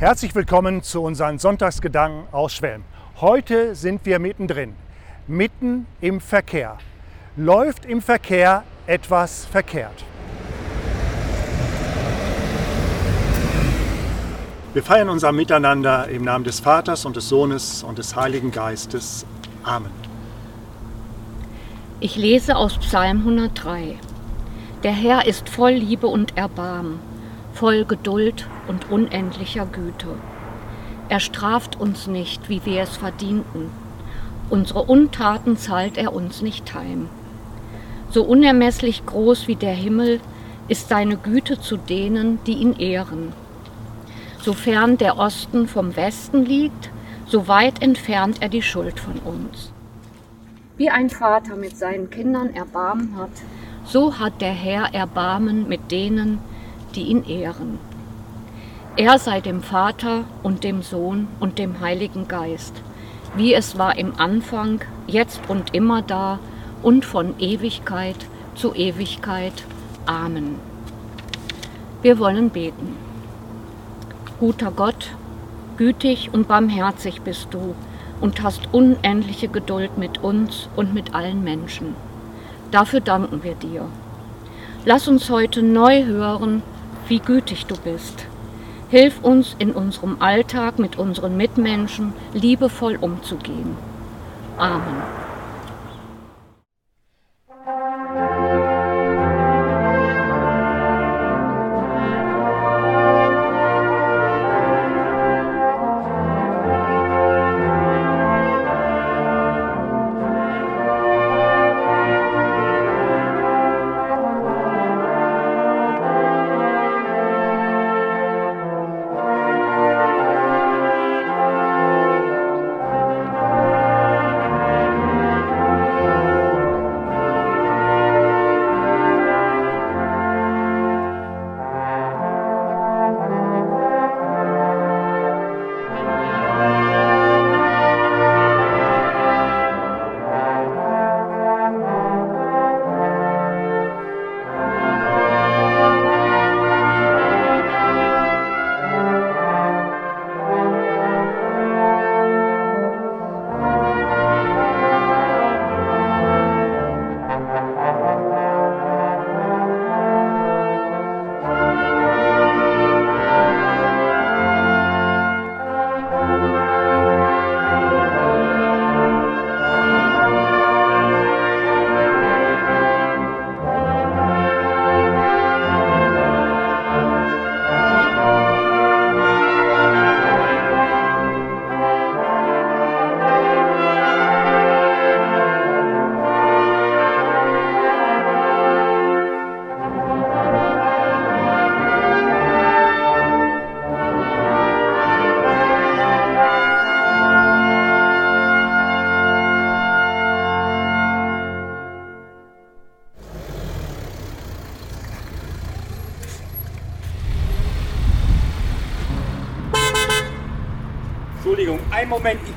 Herzlich willkommen zu unseren Sonntagsgedanken aus Schwelm. Heute sind wir mittendrin, mitten im Verkehr. Läuft im Verkehr etwas verkehrt? Wir feiern unser Miteinander im Namen des Vaters und des Sohnes und des Heiligen Geistes. Amen. Ich lese aus Psalm 103. Der Herr ist voll Liebe und Erbarmen, voll Geduld und unendlicher Güte. Er straft uns nicht, wie wir es verdienten. Unsere Untaten zahlt er uns nicht heim. So unermesslich groß wie der Himmel ist seine Güte zu denen, die ihn ehren. Sofern der Osten vom Westen liegt, so weit entfernt er die Schuld von uns. Wie ein Vater mit seinen Kindern Erbarmen hat, so hat der Herr Erbarmen mit denen, die ihn ehren. Er sei dem Vater und dem Sohn und dem Heiligen Geist, wie es war im Anfang, jetzt und immer da und von Ewigkeit zu Ewigkeit. Amen. Wir wollen beten. Guter Gott, gütig und barmherzig bist du und hast unendliche Geduld mit uns und mit allen Menschen. Dafür danken wir dir. Lass uns heute neu hören, wie gütig du bist. Hilf uns in unserem Alltag mit unseren Mitmenschen liebevoll umzugehen. Amen.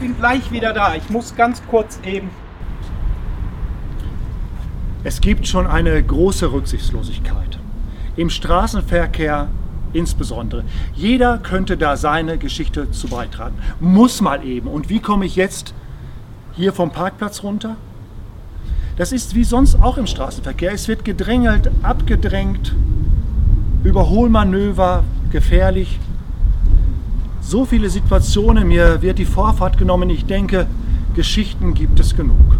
Bin gleich wieder da. Ich muss ganz kurz eben. Es gibt schon eine große Rücksichtslosigkeit. Im Straßenverkehr insbesondere. Jeder könnte da seine Geschichte zu beitragen. Muss mal eben. Und wie komme ich jetzt hier vom Parkplatz runter? Das ist wie sonst auch im Straßenverkehr. Es wird gedrängelt, abgedrängt, Überholmanöver, gefährlich so viele Situationen, mir wird die Vorfahrt genommen, ich denke, Geschichten gibt es genug.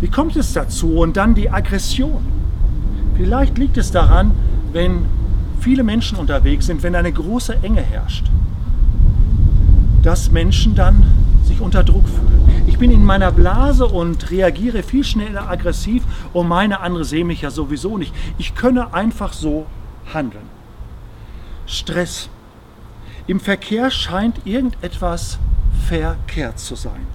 Wie kommt es dazu? Und dann die Aggression. Vielleicht liegt es daran, wenn viele Menschen unterwegs sind, wenn eine große Enge herrscht, dass Menschen dann sich unter Druck fühlen. Ich bin in meiner Blase und reagiere viel schneller aggressiv und meine andere sehen mich ja sowieso nicht. Ich könne einfach so handeln. Stress im Verkehr scheint irgendetwas verkehrt zu sein.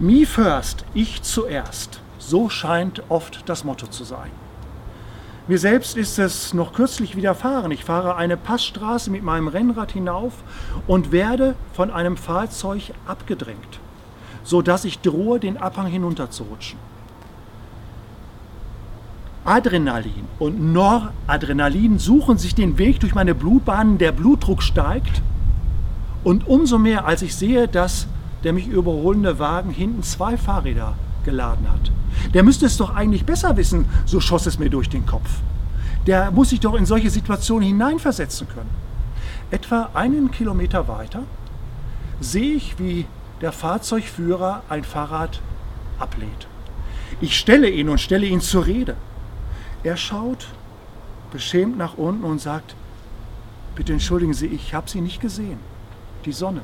Me first, ich zuerst. So scheint oft das Motto zu sein. Mir selbst ist es noch kürzlich widerfahren. Ich fahre eine Passstraße mit meinem Rennrad hinauf und werde von einem Fahrzeug abgedrängt, sodass ich drohe, den Abhang hinunterzurutschen. Adrenalin und Noradrenalin suchen sich den Weg durch meine Blutbahnen, der Blutdruck steigt. Und umso mehr, als ich sehe, dass der mich überholende Wagen hinten zwei Fahrräder geladen hat. Der müsste es doch eigentlich besser wissen, so schoss es mir durch den Kopf. Der muss sich doch in solche Situationen hineinversetzen können. Etwa einen Kilometer weiter sehe ich, wie der Fahrzeugführer ein Fahrrad ablehnt. Ich stelle ihn und stelle ihn zur Rede. Er schaut beschämt nach unten und sagt, bitte entschuldigen Sie, ich habe Sie nicht gesehen. Die Sonne.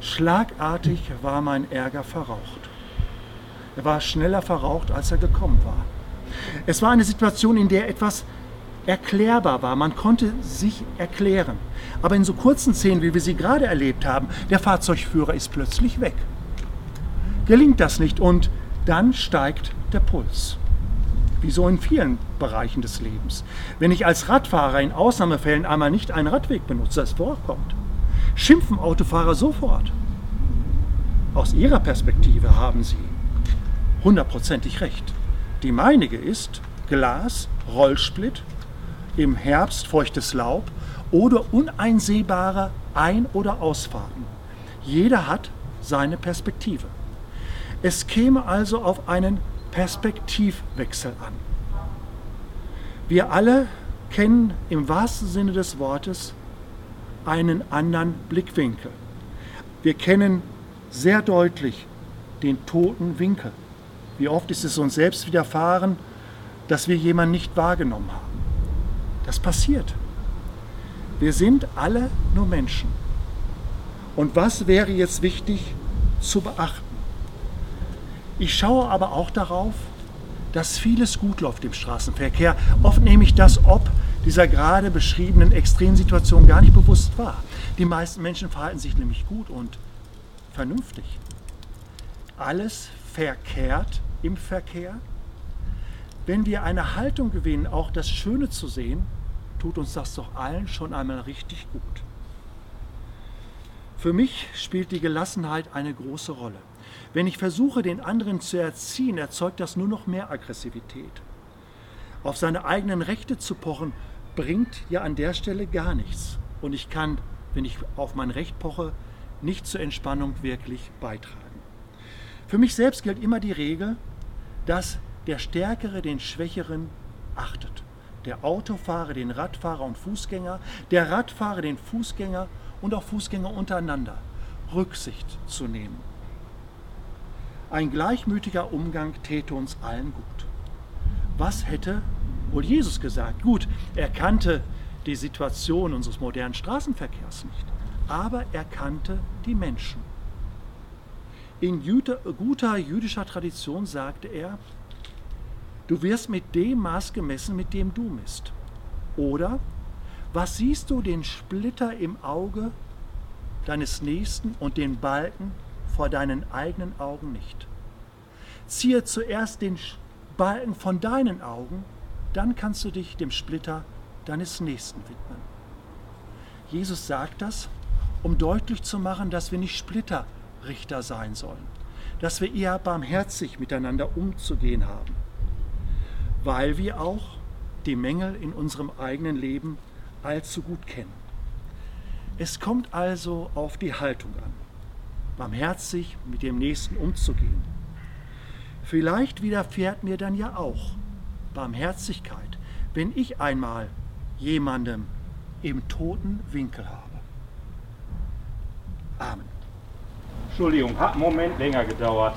Schlagartig war mein Ärger verraucht. Er war schneller verraucht, als er gekommen war. Es war eine Situation, in der etwas erklärbar war. Man konnte sich erklären. Aber in so kurzen Szenen, wie wir sie gerade erlebt haben, der Fahrzeugführer ist plötzlich weg. Gelingt das nicht und dann steigt der Puls. Wie so in vielen Bereichen des Lebens. Wenn ich als Radfahrer in Ausnahmefällen einmal nicht einen Radweg benutze, es vorkommt, schimpfen Autofahrer sofort. Aus ihrer Perspektive haben sie hundertprozentig recht. Die meinige ist Glas, Rollsplit, im Herbst feuchtes Laub oder uneinsehbare Ein- oder Ausfahrten. Jeder hat seine Perspektive. Es käme also auf einen Perspektivwechsel an. Wir alle kennen im wahrsten Sinne des Wortes einen anderen Blickwinkel. Wir kennen sehr deutlich den toten Winkel. Wie oft ist es uns selbst widerfahren, dass wir jemanden nicht wahrgenommen haben. Das passiert. Wir sind alle nur Menschen. Und was wäre jetzt wichtig zu beachten? Ich schaue aber auch darauf, dass vieles gut läuft im Straßenverkehr. Oft nehme ich das ob dieser gerade beschriebenen Extremsituation gar nicht bewusst wahr. Die meisten Menschen verhalten sich nämlich gut und vernünftig. Alles verkehrt im Verkehr. Wenn wir eine Haltung gewinnen, auch das Schöne zu sehen, tut uns das doch allen schon einmal richtig gut. Für mich spielt die Gelassenheit eine große Rolle. Wenn ich versuche, den anderen zu erziehen, erzeugt das nur noch mehr Aggressivität. Auf seine eigenen Rechte zu pochen, bringt ja an der Stelle gar nichts. Und ich kann, wenn ich auf mein Recht poche, nicht zur Entspannung wirklich beitragen. Für mich selbst gilt immer die Regel, dass der Stärkere den Schwächeren achtet. Der Autofahrer den Radfahrer und Fußgänger, der Radfahrer den Fußgänger und auch Fußgänger untereinander. Rücksicht zu nehmen. Ein gleichmütiger Umgang täte uns allen gut. Was hätte wohl Jesus gesagt? Gut, er kannte die Situation unseres modernen Straßenverkehrs nicht, aber er kannte die Menschen. In guter jüdischer Tradition sagte er, du wirst mit dem Maß gemessen, mit dem du misst. Oder, was siehst du den Splitter im Auge deines Nächsten und den Balken vor deinen eigenen Augen nicht? Ziehe zuerst den Balken von deinen Augen, dann kannst du dich dem Splitter deines Nächsten widmen. Jesus sagt das, um deutlich zu machen, dass wir nicht Splitter Richter sein sollen, dass wir eher barmherzig miteinander umzugehen haben, weil wir auch die Mängel in unserem eigenen Leben allzu gut kennen. Es kommt also auf die Haltung an, barmherzig mit dem Nächsten umzugehen. Vielleicht widerfährt mir dann ja auch Barmherzigkeit, wenn ich einmal jemandem im toten Winkel habe. Amen. Entschuldigung, hat einen Moment länger gedauert.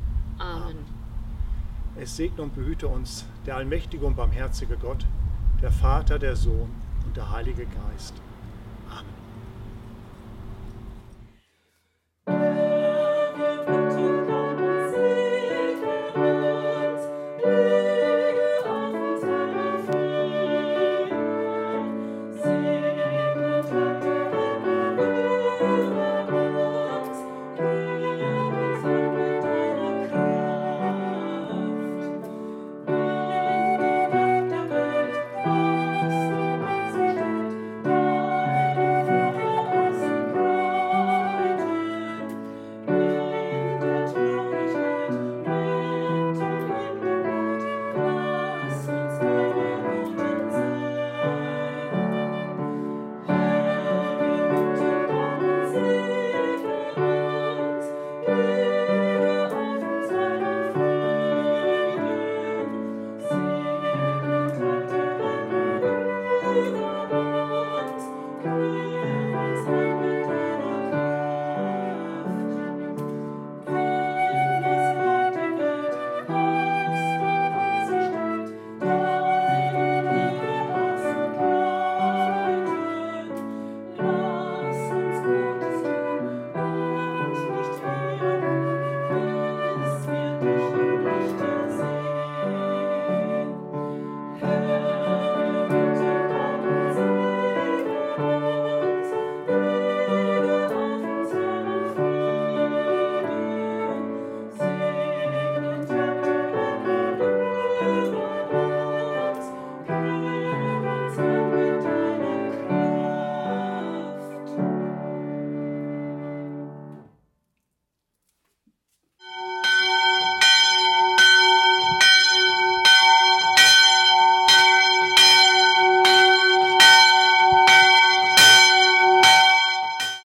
Amen. Es segne und behüte uns der allmächtige und barmherzige Gott, der Vater, der Sohn und der Heilige Geist. Amen.